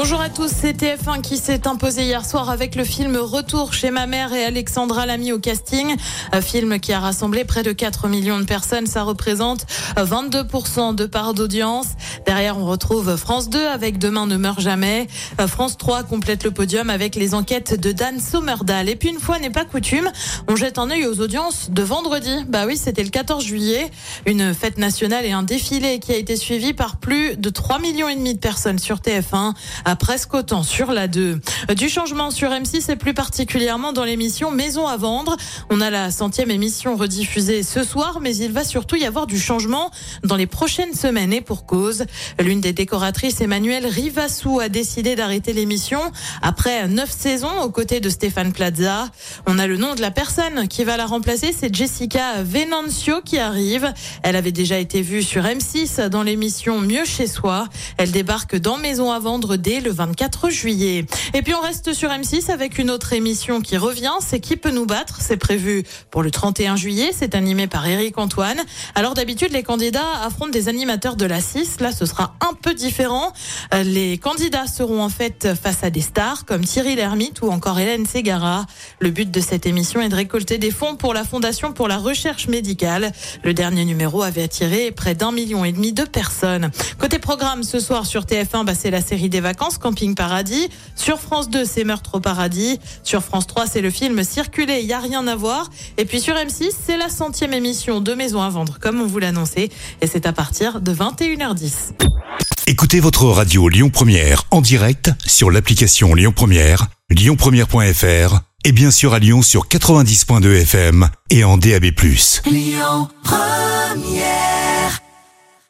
Bonjour à tous, c'est TF1 qui s'est imposé hier soir avec le film Retour chez ma mère et Alexandra Lamy au casting. Un film qui a rassemblé près de 4 millions de personnes. Ça représente 22% de part d'audience. Derrière, on retrouve France 2 avec Demain ne meurt jamais. France 3 complète le podium avec les enquêtes de Dan Sommerdahl. Et puis une fois n'est pas coutume, on jette un œil aux audiences de vendredi. Bah oui, c'était le 14 juillet. Une fête nationale et un défilé qui a été suivi par plus de 3 millions et demi de personnes sur TF1 à presque autant sur la 2. Du changement sur M6 et plus particulièrement dans l'émission Maison à vendre. On a la centième émission rediffusée ce soir, mais il va surtout y avoir du changement dans les prochaines semaines et pour cause. L'une des décoratrices, Emmanuelle Rivassou, a décidé d'arrêter l'émission après neuf saisons aux côtés de Stéphane Plaza. On a le nom de la personne qui va la remplacer, c'est Jessica Venancio qui arrive. Elle avait déjà été vue sur M6 dans l'émission Mieux chez soi. Elle débarque dans Maison à vendre dès le 24 juillet. Et puis on reste sur M6 avec une autre émission qui revient, c'est Qui peut nous battre? C'est prévu pour le 31 juillet, c'est animé par Eric Antoine. Alors d'habitude les candidats affrontent des animateurs de la 6, là ce sera un peu différent. Euh, les candidats seront en fait face à des stars comme Thierry Lhermitte ou encore Hélène Ségara. Le but de cette émission est de récolter des fonds pour la Fondation pour la recherche médicale. Le dernier numéro avait attiré près d'un million et demi de personnes. Côté programme ce soir sur TF1, bah, c'est la série des vacances Camping Paradis. Sur France 2, c'est Meurtre au Paradis. Sur France 3, c'est le film Circuler, il y a rien à voir. Et puis sur M6, c'est la centième émission de Maison à vendre, comme on vous l'annonçait. Et c'est à partir de 21h10. Écoutez votre radio Lyon Première en direct sur l'application Lyon Première, lyonpremière.fr et bien sûr à Lyon sur 90.2 FM et en DAB+. Lyon Première